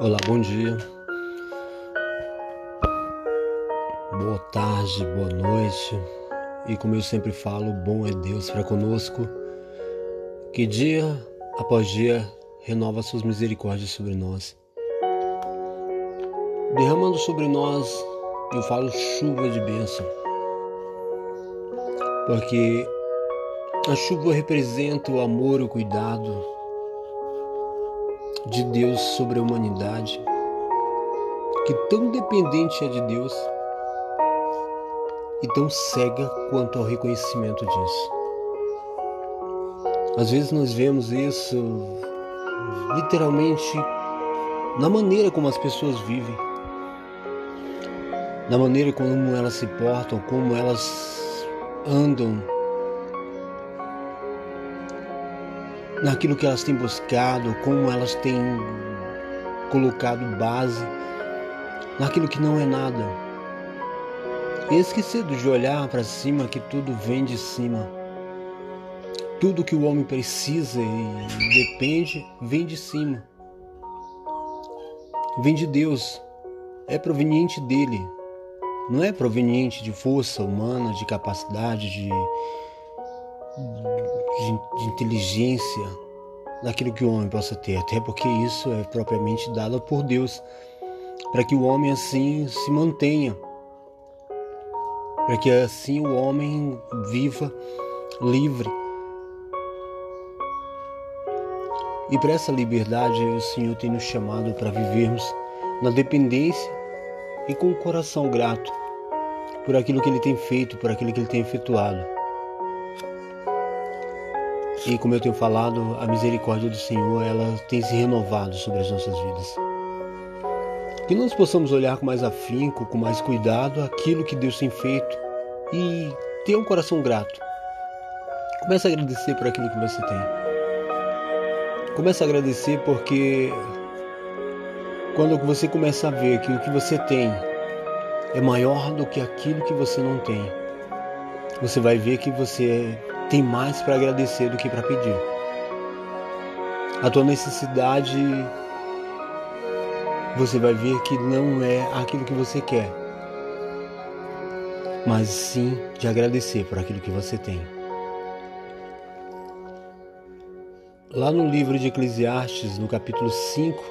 Olá, bom dia. Boa tarde, boa noite. E como eu sempre falo, bom é Deus para conosco, que dia após dia renova suas misericórdias sobre nós. Derramando sobre nós, eu falo chuva de bênção. Porque a chuva representa o amor, o cuidado, de Deus sobre a humanidade, que tão dependente é de Deus e tão cega quanto ao reconhecimento disso. Às vezes nós vemos isso literalmente na maneira como as pessoas vivem, na maneira como elas se portam, como elas andam naquilo que elas têm buscado, como elas têm colocado base naquilo que não é nada. E esquecido de olhar para cima que tudo vem de cima. Tudo que o homem precisa e depende vem de cima. Vem de Deus. É proveniente dele. Não é proveniente de força humana, de capacidade, de de, de inteligência daquilo que o homem possa ter, até porque isso é propriamente dado por Deus, para que o homem assim se mantenha, para que assim o homem viva livre. E para essa liberdade o Senhor tem nos chamado para vivermos na dependência e com o coração grato por aquilo que Ele tem feito, por aquilo que Ele tem efetuado. E como eu tenho falado, a misericórdia do Senhor, ela tem se renovado sobre as nossas vidas. Que nós possamos olhar com mais afinco, com mais cuidado aquilo que Deus tem feito e ter um coração grato. Comece a agradecer por aquilo que você tem. Comece a agradecer porque quando você começa a ver que o que você tem é maior do que aquilo que você não tem, você vai ver que você tem mais para agradecer do que para pedir. A tua necessidade, você vai ver que não é aquilo que você quer, mas sim de agradecer por aquilo que você tem. Lá no livro de Eclesiastes, no capítulo 5,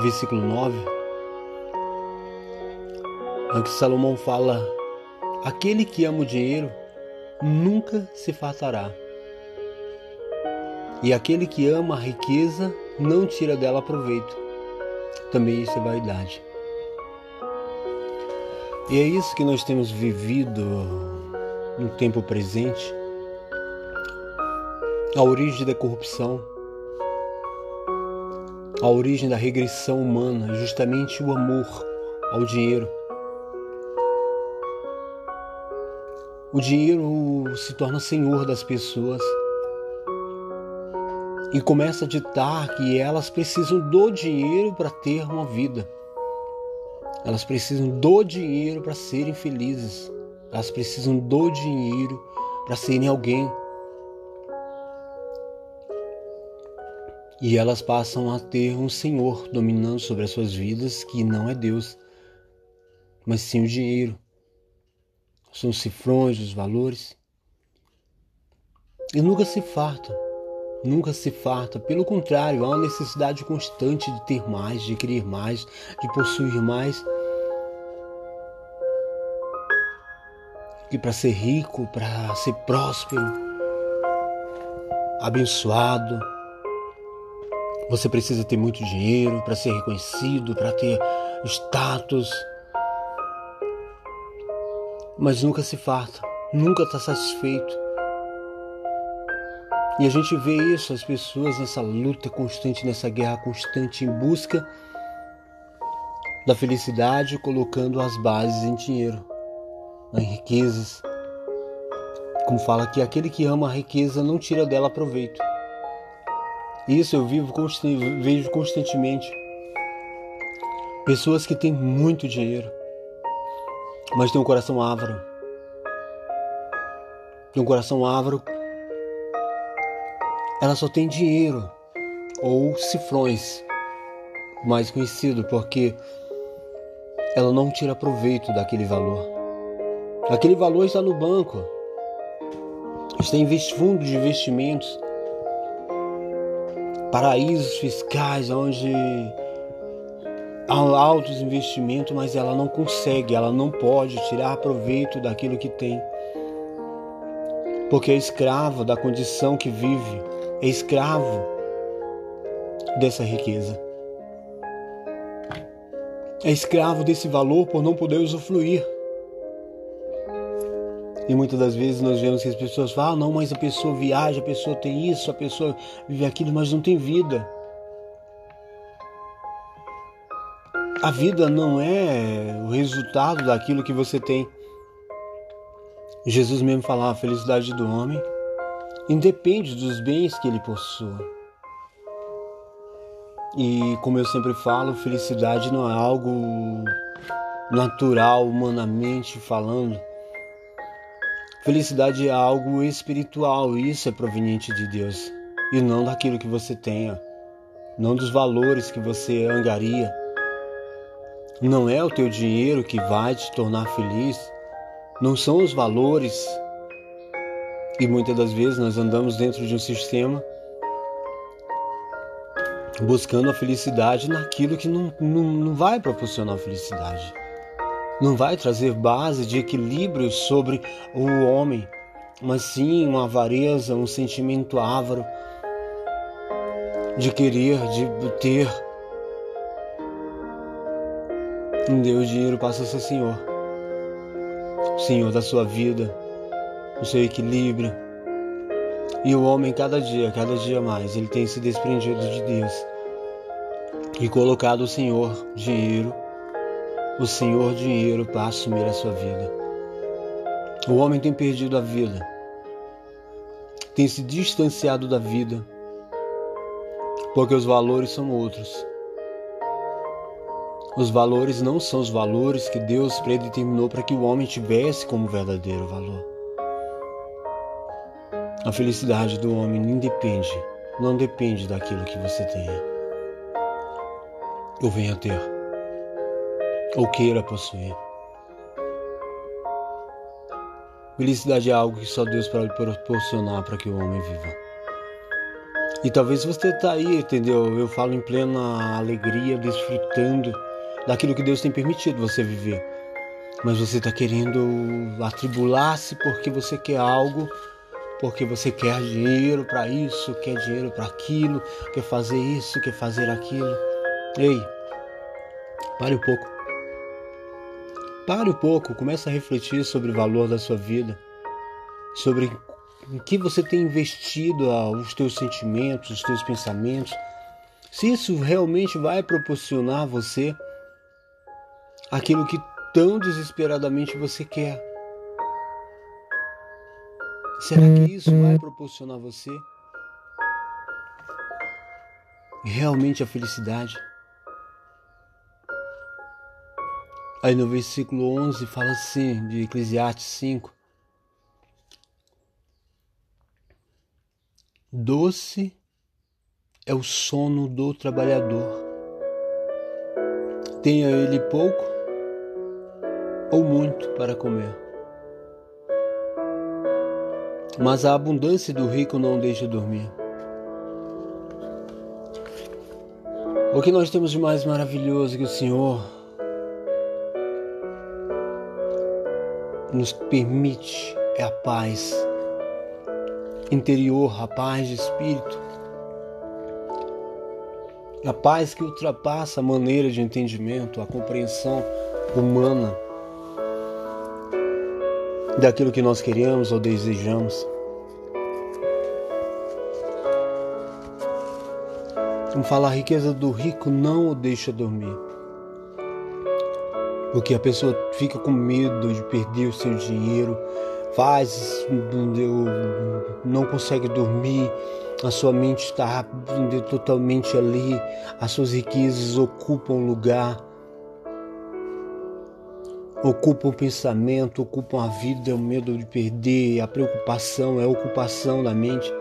versículo 9, antes Salomão fala: Aquele que ama o dinheiro nunca se fartará. E aquele que ama a riqueza não tira dela proveito. Também isso é vaidade. E é isso que nós temos vivido no tempo presente. A origem da corrupção, a origem da regressão humana, justamente o amor ao dinheiro. O dinheiro se torna senhor das pessoas e começa a ditar que elas precisam do dinheiro para ter uma vida. Elas precisam do dinheiro para serem felizes. Elas precisam do dinheiro para serem alguém. E elas passam a ter um senhor dominando sobre as suas vidas que não é Deus, mas sim o dinheiro são cifrões, os valores. E nunca se farta, nunca se farta. Pelo contrário, há uma necessidade constante de ter mais, de querer mais, de possuir mais. E para ser rico, para ser próspero, abençoado, você precisa ter muito dinheiro para ser reconhecido, para ter status mas nunca se farta, nunca está satisfeito. E a gente vê isso, as pessoas nessa luta constante, nessa guerra constante em busca da felicidade, colocando as bases em dinheiro, em riquezas. Como fala que aquele que ama a riqueza não tira dela proveito. Isso eu vivo vejo constantemente. Pessoas que têm muito dinheiro, mas tem um coração ávaro. Tem um coração ávaro. Ela só tem dinheiro ou cifrões mais conhecido, porque ela não tira proveito daquele valor. Aquele valor está no banco, está em fundo de investimentos, paraísos fiscais onde altos investimentos, mas ela não consegue, ela não pode tirar proveito daquilo que tem. Porque é escravo da condição que vive, é escravo dessa riqueza. É escravo desse valor por não poder usufruir. E muitas das vezes nós vemos que as pessoas falam: ah, não, mas a pessoa viaja, a pessoa tem isso, a pessoa vive aquilo, mas não tem vida. A vida não é o resultado daquilo que você tem. Jesus mesmo falava: a felicidade do homem independe dos bens que ele possua. E como eu sempre falo, felicidade não é algo natural, humanamente falando. Felicidade é algo espiritual, e isso é proveniente de Deus e não daquilo que você tenha, não dos valores que você angaria. Não é o teu dinheiro que vai te tornar feliz, não são os valores. E muitas das vezes nós andamos dentro de um sistema buscando a felicidade naquilo que não, não, não vai proporcionar felicidade não vai trazer base de equilíbrio sobre o homem, mas sim uma avareza, um sentimento ávaro de querer, de ter. Em Deus, o dinheiro passa a ser Senhor, o Senhor da sua vida, o seu equilíbrio. E o homem, cada dia, cada dia mais, ele tem se desprendido de Deus e colocado o Senhor, dinheiro, o Senhor dinheiro para assumir a sua vida. O homem tem perdido a vida, tem se distanciado da vida, porque os valores são outros. Os valores não são os valores que Deus predeterminou para que o homem tivesse como verdadeiro valor. A felicidade do homem não depende, não depende daquilo que você tenha ou venha ter ou queira possuir. Felicidade é algo que só Deus pode proporcionar para que o homem viva. E talvez você está aí, entendeu? Eu falo em plena alegria, desfrutando daquilo que Deus tem permitido você viver. Mas você está querendo atribular-se porque você quer algo, porque você quer dinheiro para isso, quer dinheiro para aquilo, quer fazer isso, quer fazer aquilo. Ei, pare um pouco. Pare um pouco, comece a refletir sobre o valor da sua vida, sobre em que você tem investido os teus sentimentos, os teus pensamentos. Se isso realmente vai proporcionar a você aquilo que tão desesperadamente você quer. Será que isso vai proporcionar a você realmente a felicidade? Aí no versículo 11 fala assim, de Eclesiastes 5. Doce é o sono do trabalhador. Tenha ele pouco ou muito para comer. Mas a abundância do rico não deixa dormir. O que nós temos de mais maravilhoso que o Senhor nos permite é a paz interior, a paz de espírito, a paz que ultrapassa a maneira de entendimento, a compreensão humana daquilo que nós queremos ou desejamos. Vamos falar, a riqueza do rico não o deixa dormir. Porque a pessoa fica com medo de perder o seu dinheiro, faz, não consegue dormir, a sua mente está totalmente ali, as suas riquezas ocupam lugar, ocupam o pensamento, ocupam a vida, o medo de perder, a preocupação, é a ocupação da mente.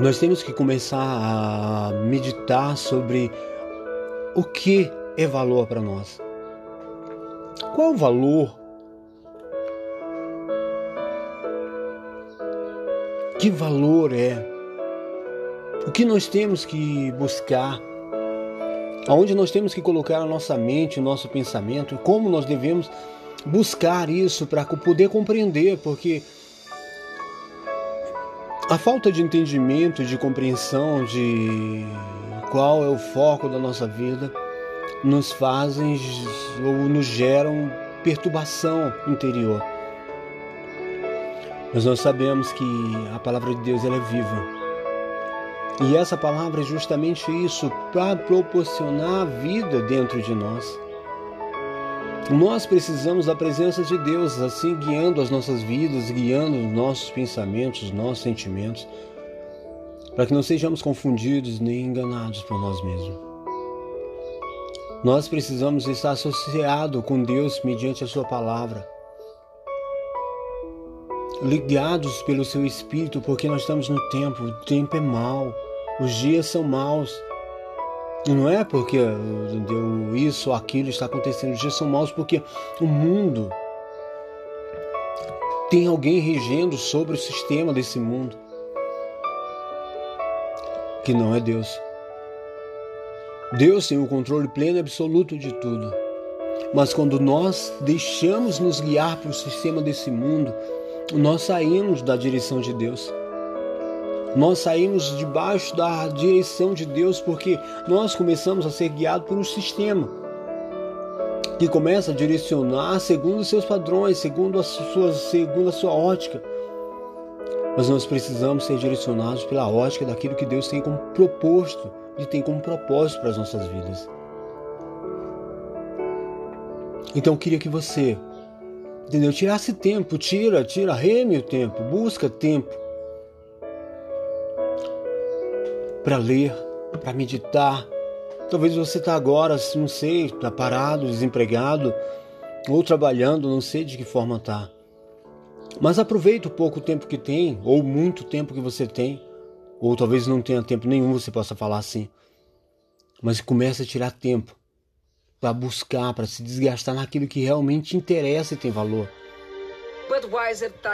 Nós temos que começar a meditar sobre o que é valor para nós. Qual o valor Que valor é? O que nós temos que buscar? Aonde nós temos que colocar a nossa mente, o nosso pensamento? Como nós devemos buscar isso para poder compreender? Porque a falta de entendimento, de compreensão de qual é o foco da nossa vida nos fazem ou nos geram perturbação interior. Mas nós sabemos que a palavra de Deus ela é viva. E essa palavra é justamente isso, para proporcionar a vida dentro de nós. Nós precisamos da presença de Deus, assim guiando as nossas vidas, guiando os nossos pensamentos, os nossos sentimentos, para que não sejamos confundidos nem enganados por nós mesmos. Nós precisamos estar associados com Deus mediante a Sua palavra ligados pelo seu espírito, porque nós estamos no tempo, o tempo é mau, os dias são maus. E não é porque isso ou aquilo está acontecendo, os dias são maus porque o mundo tem alguém regendo sobre o sistema desse mundo que não é Deus. Deus tem o controle pleno e absoluto de tudo. Mas quando nós deixamos nos guiar para o sistema desse mundo, nós saímos da direção de Deus. Nós saímos debaixo da direção de Deus porque nós começamos a ser guiados por um sistema que começa a direcionar segundo os seus padrões, segundo a sua, segundo a sua ótica. Mas nós precisamos ser direcionados pela ótica daquilo que Deus tem como proposto e tem como propósito para as nossas vidas. Então eu queria que você Entendeu? Tirasse tempo, tira, tira, reme o tempo, busca tempo para ler, para meditar. Talvez você está agora, não sei, está parado, desempregado ou trabalhando, não sei de que forma está. Mas aproveita o pouco tempo que tem, ou muito tempo que você tem, ou talvez não tenha tempo nenhum, você possa falar assim. Mas comece a tirar tempo para buscar, para se desgastar naquilo que realmente interessa e tem valor. Budweiser tá